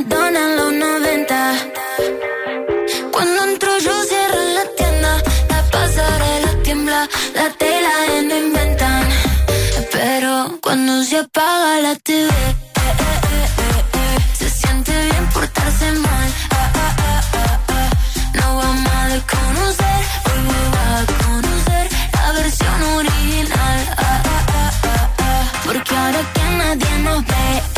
Madonna los 90. Cuando entro yo cierro la tienda, la pasarela tiembla, la tela no inventan. Pero cuando se apaga la TV, eh, eh, eh, se siente bien portarse mal. Ah, ah, ah, ah, ah. No vamos a desconocer, hoy me a conocer la versión original. Ah. Porque ahora que nadie nos ve,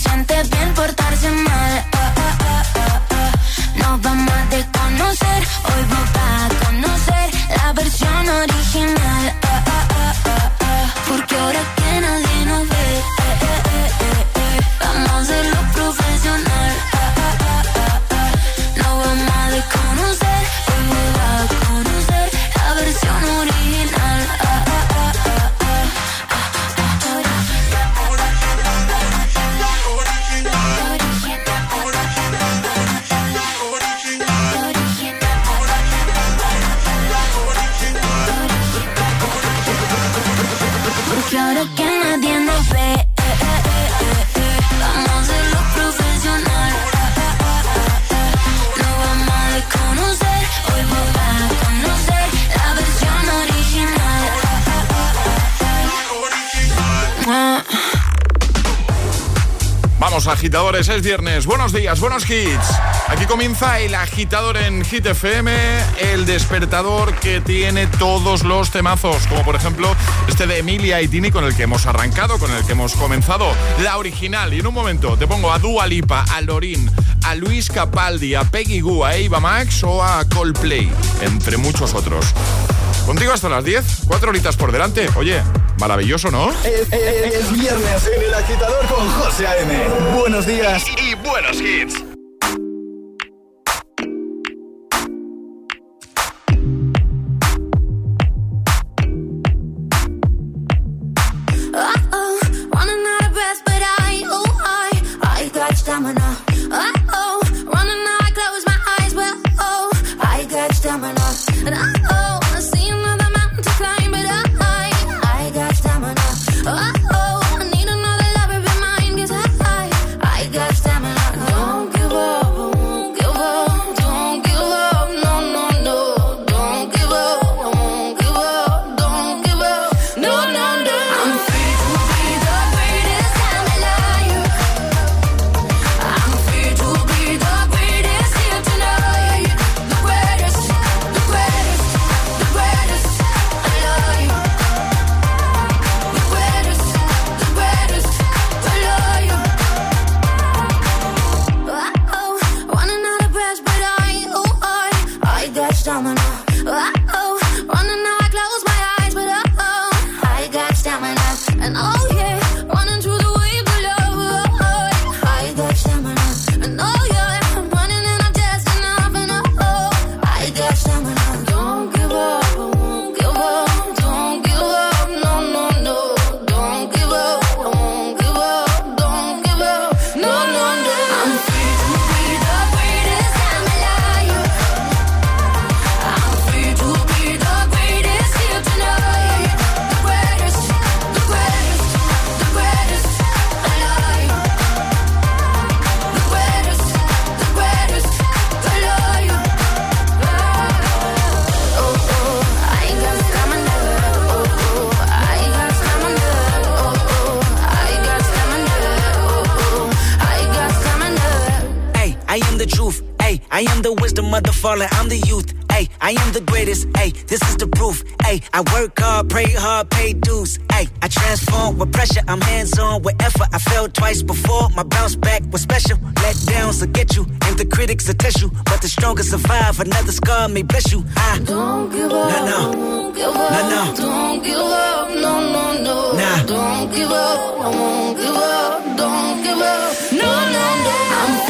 siente bien portarse mal. Agitadores, es viernes. Buenos días, buenos hits. Aquí comienza el agitador en Hit FM, el despertador que tiene todos los temazos, como por ejemplo este de Emilia y Tini con el que hemos arrancado, con el que hemos comenzado, la original. Y en un momento te pongo a Dua Lipa, a Lorin, a Luis Capaldi, a Peggy Goo, a Eva Max o a Coldplay, entre muchos otros. Contigo hasta las 10, cuatro horitas por delante. Oye, maravilloso, ¿no? Es, es- es viernes en el agitador con José A.M. Buenos días. Y buenos hits. Get you, and the critics will test you. But the strongest survive. Another scar may bless you. I don't give up. No, no. Don't give up. No, no. Don't give up. No, no, no. Nah. Don't give up. I won't give up. Don't give up. No, no, no. I'm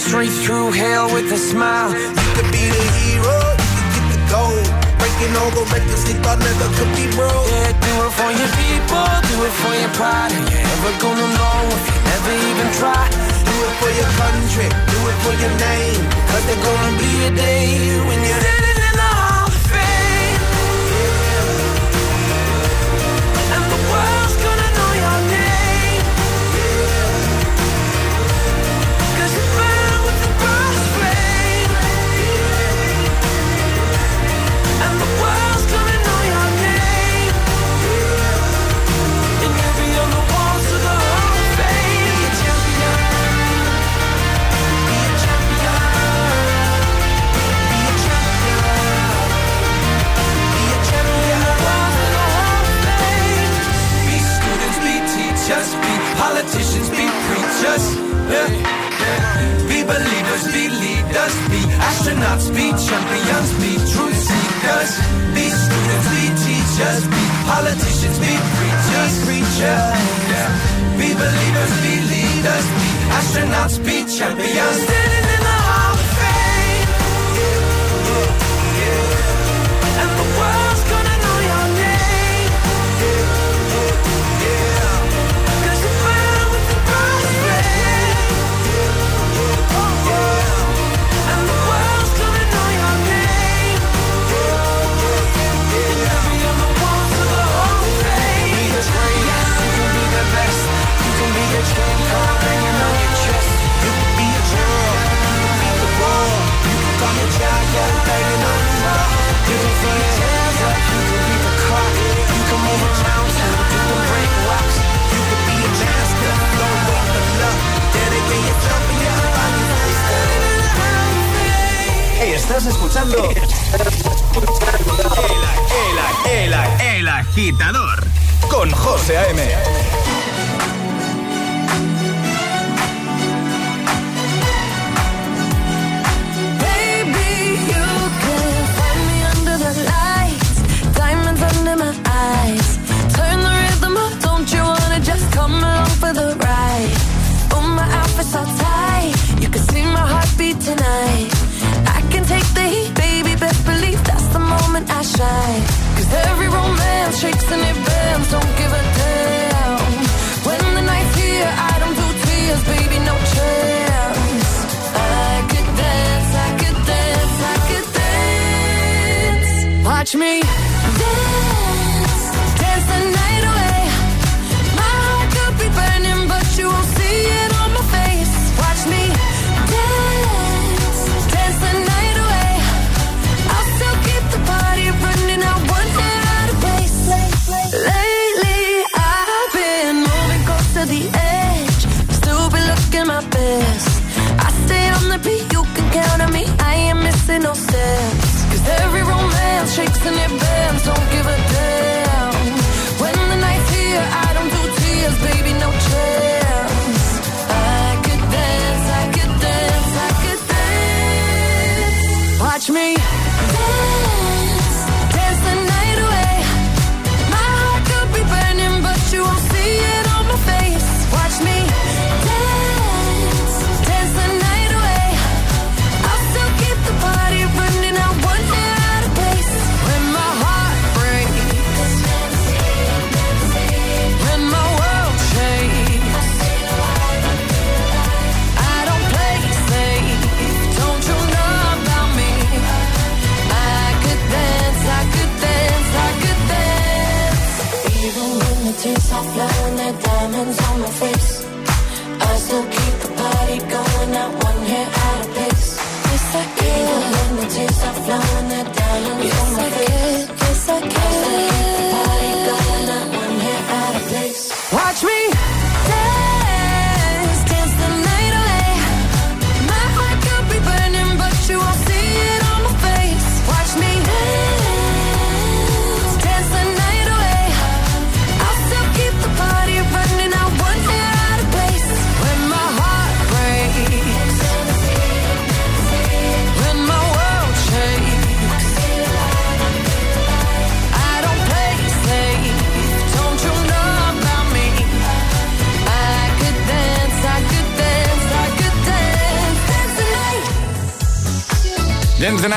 Straight through hell with a smile.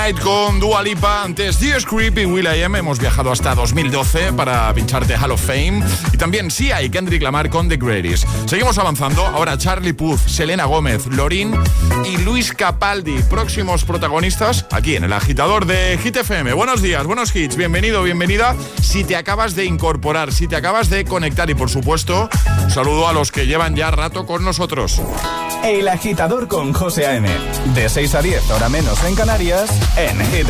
Night con Dua Lipa, antes Dios Creep y Will.i.am. Hemos viajado hasta 2012 para pincharte Hall of Fame. Y también Sia y Kendrick Lamar con The Greatest. Seguimos avanzando. Ahora Charlie Puth, Selena Gómez, Lorin y Luis Capaldi. Próximos protagonistas aquí en el agitador de Hit FM. Buenos días, buenos hits. Bienvenido, bienvenida. Si te acabas de incorporar, si te acabas de conectar y por supuesto, saludo a los que llevan ya rato con nosotros. El agitador con José A.M. De 6 a 10, hora menos en Canarias, en Hit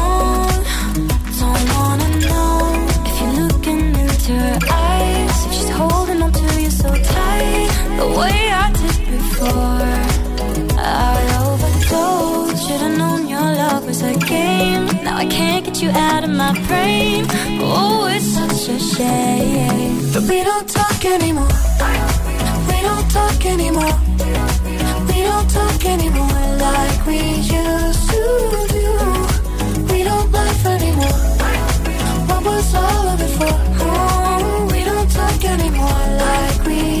Brain. Oh, it's such a shame. But we don't talk anymore. We don't talk anymore. We don't talk anymore like we used to do. We don't laugh anymore. What was all of it for? Oh, we don't talk anymore like we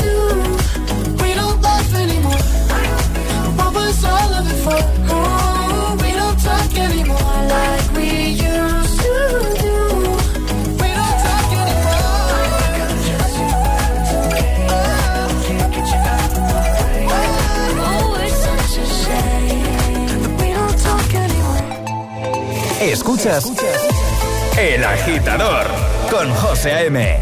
we don't talk anymore like we used to. We don't talk anymore. We. Escuchas El Agitador con José A.M.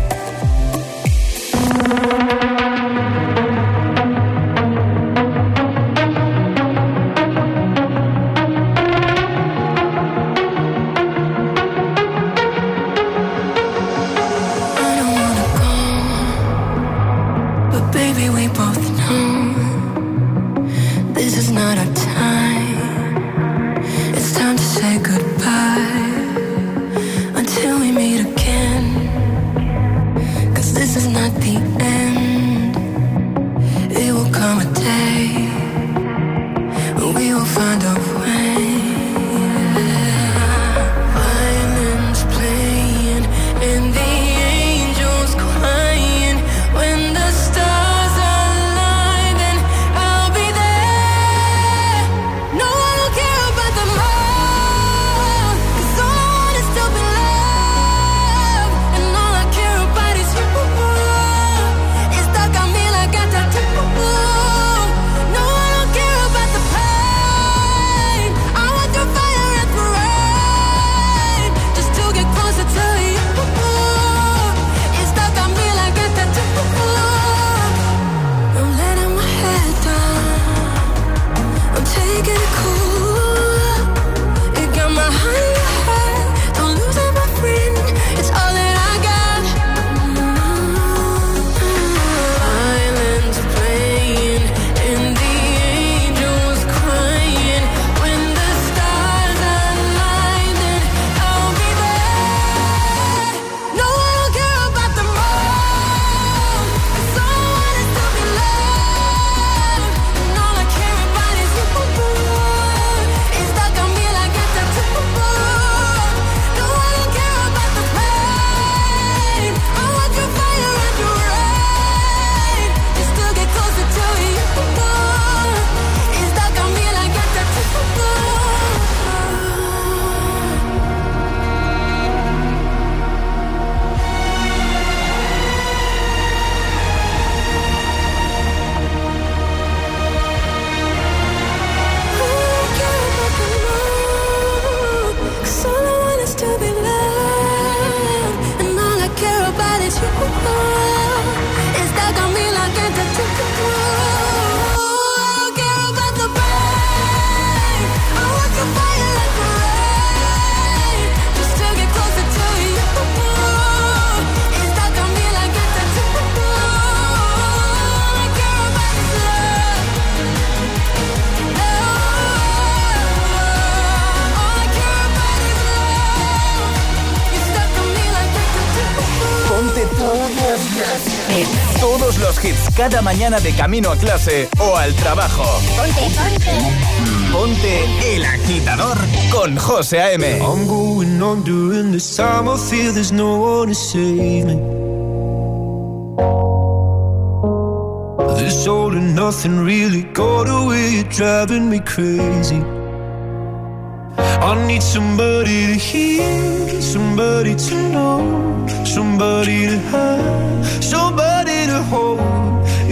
cada mañana de camino a clase o al trabajo. Ponte El Agitador con José A.M. I'm going on during this time. I feel there's no one to save me. This all and nothing really got away. You're driving me crazy. I need somebody to hear, somebody to know, somebody to have.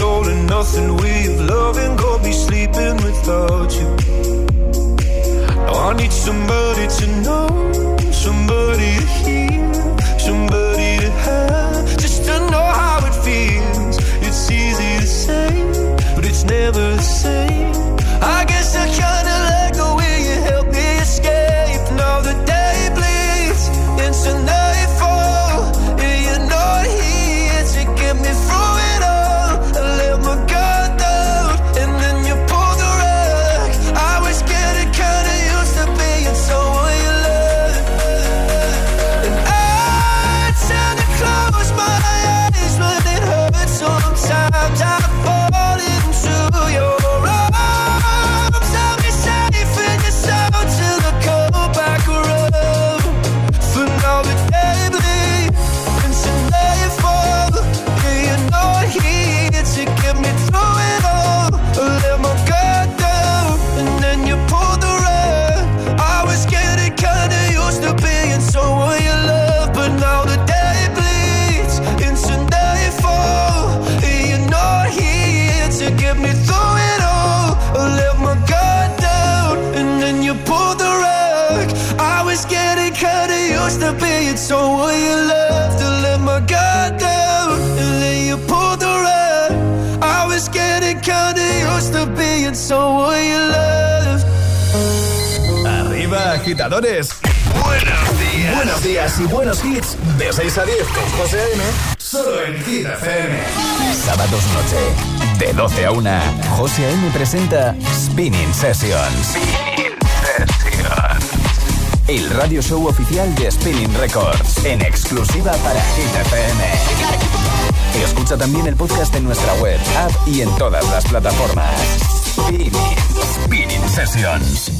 soul and nothing we've loving go be sleeping without you. Now i need somebody to know somebody to hear somebody to have just to know how it feels. It's easy to say but it's never the same. I guess i can't buenos días. Buenos días y buenos hits. De 6 a 10 con José A.M. Solo en Hit FM. Sábados noche. De 12 a 1. José A.M. presenta Spinning Sessions. Spinning Sessions. El radio show oficial de Spinning Records. En exclusiva para Hit FM. Escucha también el podcast en nuestra web, app y en todas las plataformas. Spinning, Spinning Sessions.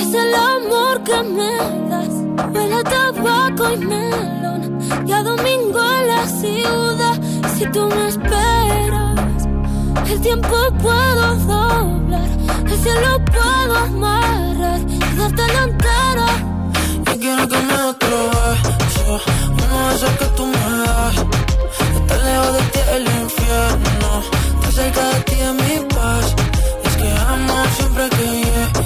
Es el amor que me das. Huele a tabaco y melón, y a domingo en la ciudad. Si tú me esperas el tiempo puedo doblar, el cielo puedo amarrar y darte la entera. Yo quiero que me otro beso, uno de esos que tú me das. Estar lejos de ti el infierno, estar cerca de ti es mi paz. es que amo siempre que llegas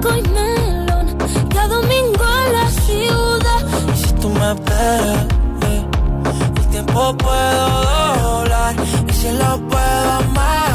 Perico y melón, cada domingo en la ciudad. Y si tú me esperas, el tiempo puedo doblar, y si lo puedo amar.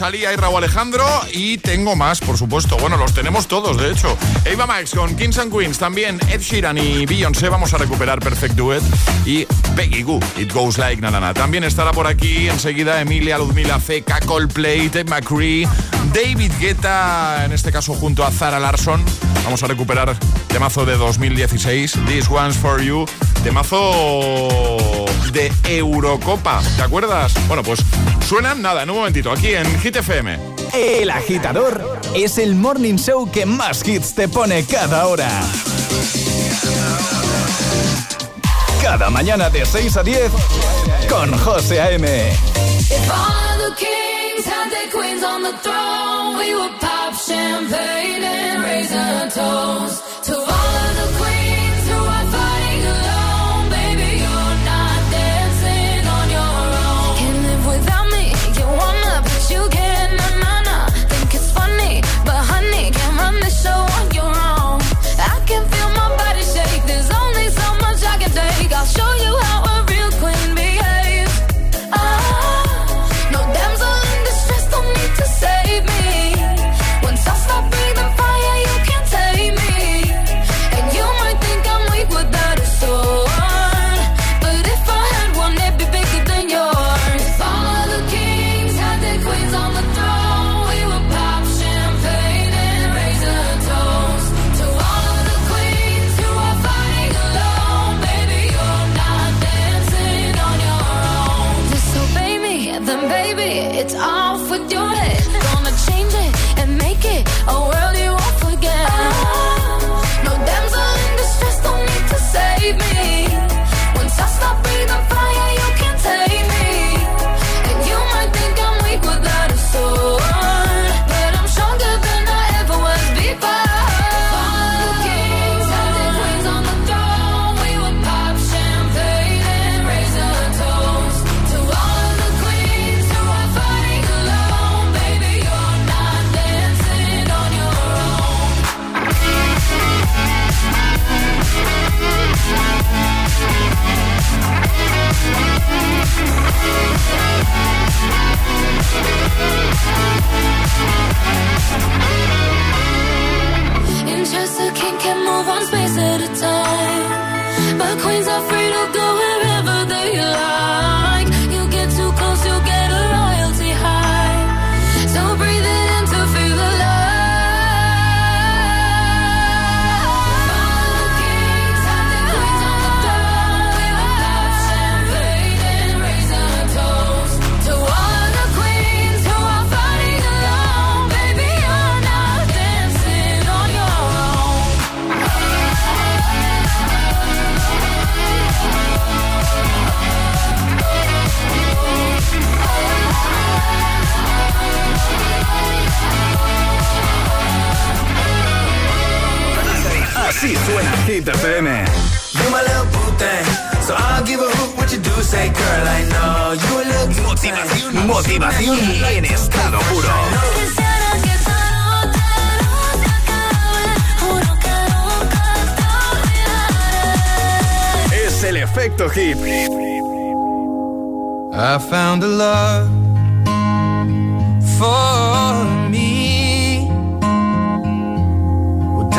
Rosalía y Raúl Alejandro y tengo más, por supuesto. Bueno, los tenemos todos, de hecho. Eva Max con Kings and Queens, también Ed Sheeran y Beyoncé. Vamos a recuperar Perfect Duet y Peggy Goo, It Goes Like Na Na Na. También estará por aquí enseguida Emilia Ludmila Ceca, Coldplay, Ted McCree, David Guetta, en este caso junto a Zara Larson. Vamos a recuperar temazo de 2016, This One's For You, temazo de Eurocopa, ¿te acuerdas? Bueno, pues suenan nada, en un momentito, aquí en Hit FM. El agitador es el morning show que más hits te pone cada hora. Cada mañana de 6 a 10 con José A.M. queens on the throne, we would pop champagne and raise a toast to then baby, it's off with your head. Gonna change it and make it a world acabe. Juro que nunca te olvidaré. Es el efecto hit. I found a love for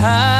time.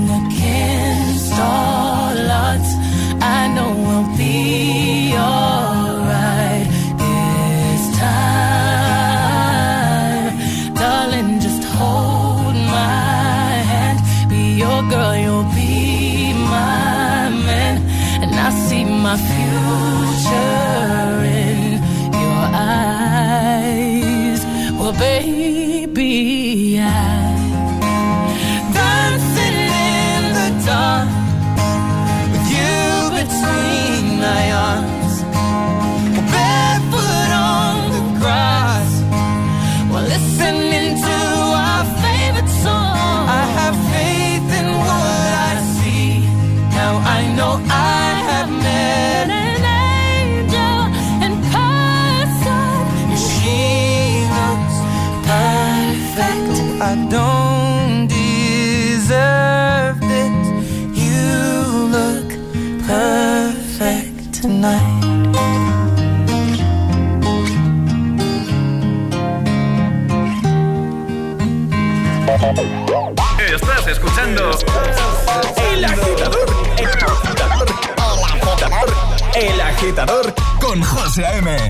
all odds. I know we'll be alright. this time, darling. Just hold my hand. Be your girl, you'll be my man, and I see my future in your eyes. Well, baby, I. El Agitador, El Agitador, El Agitador, El Agitador con José M.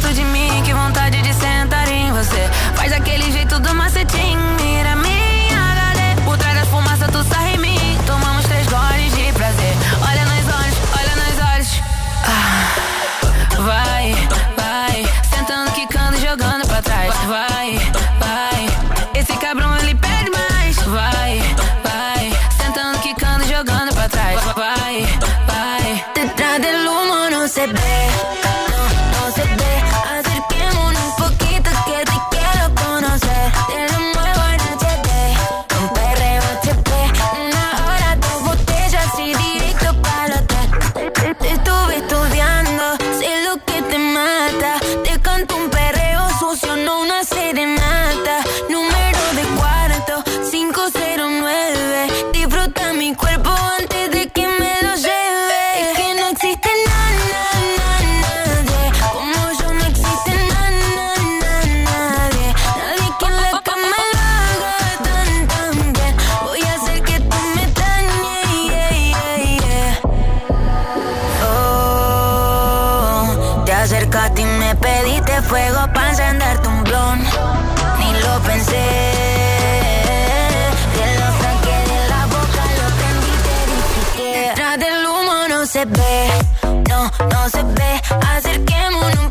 perto de mim. se ve, no, no se ve. Acerquémonos un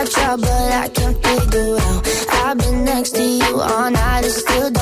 I try, but I can't figure out. I've been next to you all night and still.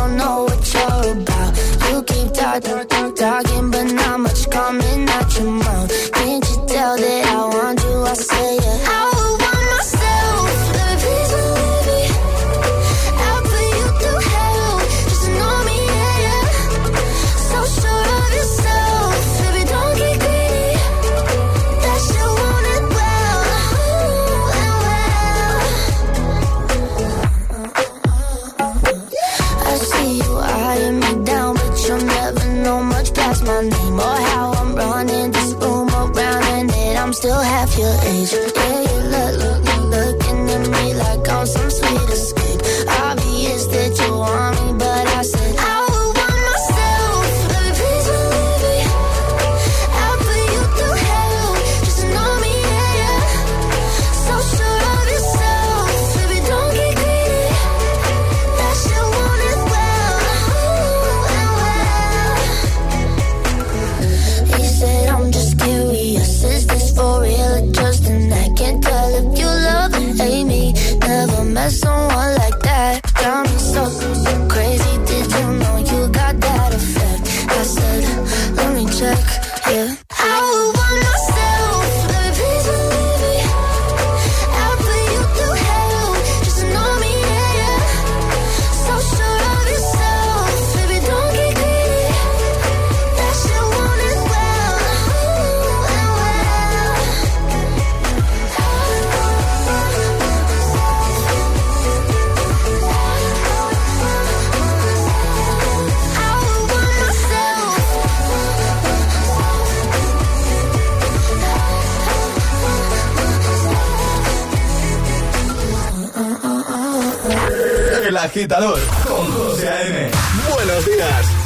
con José A.M. Buenos días.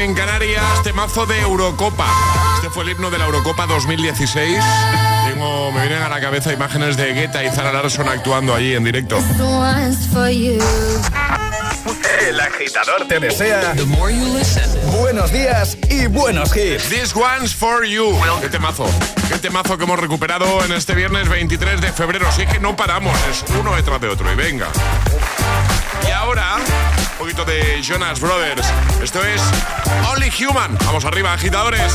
en Canarias, temazo de Eurocopa. Este fue el himno de la Eurocopa 2016. Tengo, me vienen a la cabeza imágenes de Guetta y Zara Larson actuando allí en directo. El agitador te desea buenos días y buenos hits. This one's for you. Qué temazo. Qué temazo que hemos recuperado en este viernes 23 de febrero. Así que no paramos, es uno detrás de otro. Y venga. Y ahora, un poquito de Jonas Brothers. Esto es Only Human. Vamos arriba, agitadores.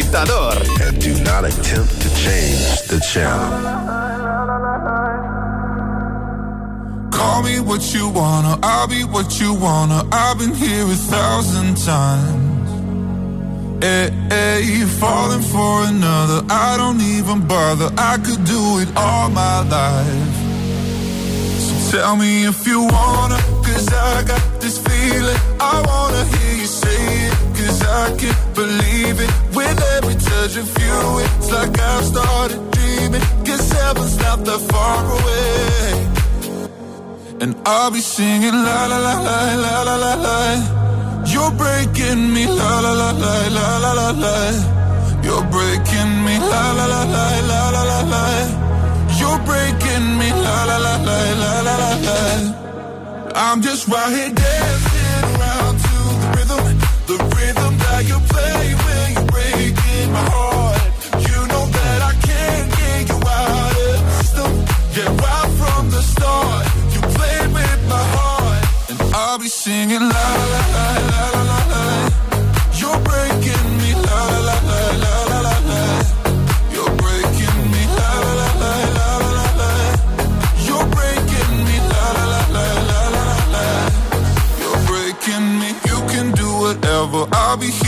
Agitador. And do not attempt to change the channel. Call me what you wanna, I'll be what you wanna. I've been here a thousand times. Hey, hey, you're falling for another. I don't even bother. I could do it all my life. So tell me if you wanna, of you, it's like I've started dreaming. Cause heaven's not that far away. And I'll be singing la la la la la la la la. You're breaking me la la la la la la la la. You're breaking me la la la la la la la la. You're breaking me la la la la la la la la. I'm just right here dancing around to the rhythm, the rhythm that you play with singing la la la la la. You're breaking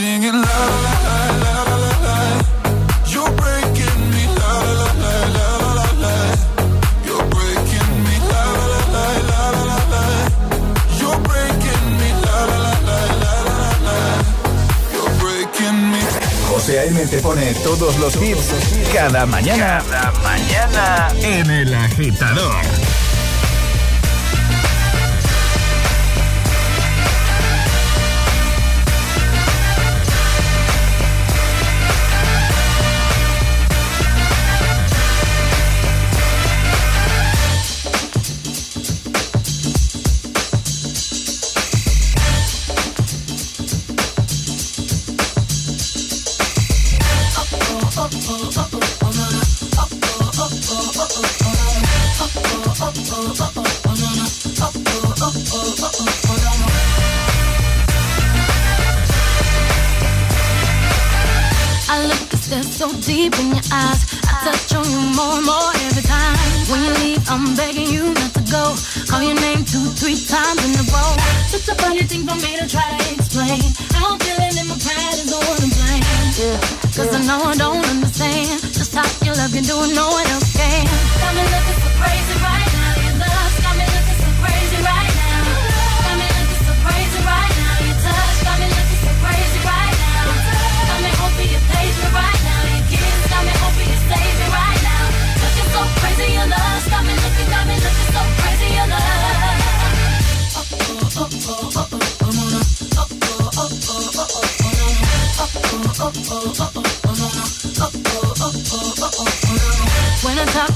singing la la la la la la. You're breaking me la la la la la la la me. José te pone todos los hits cada mañana. Cada mañana en el agitador.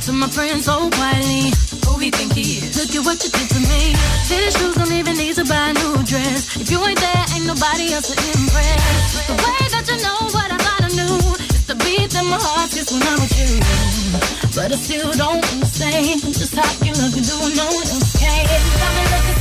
To my friends oh, so quietly, who he think he is? Look at what you did to me. Fitted shoes don't even need to buy a new dress. If you ain't there, ain't nobody else to impress. The way that you know what I thought I knew is the beat that my heart gets when I'm with you. But I still don't understand just how you look and do no one else can. Got me looking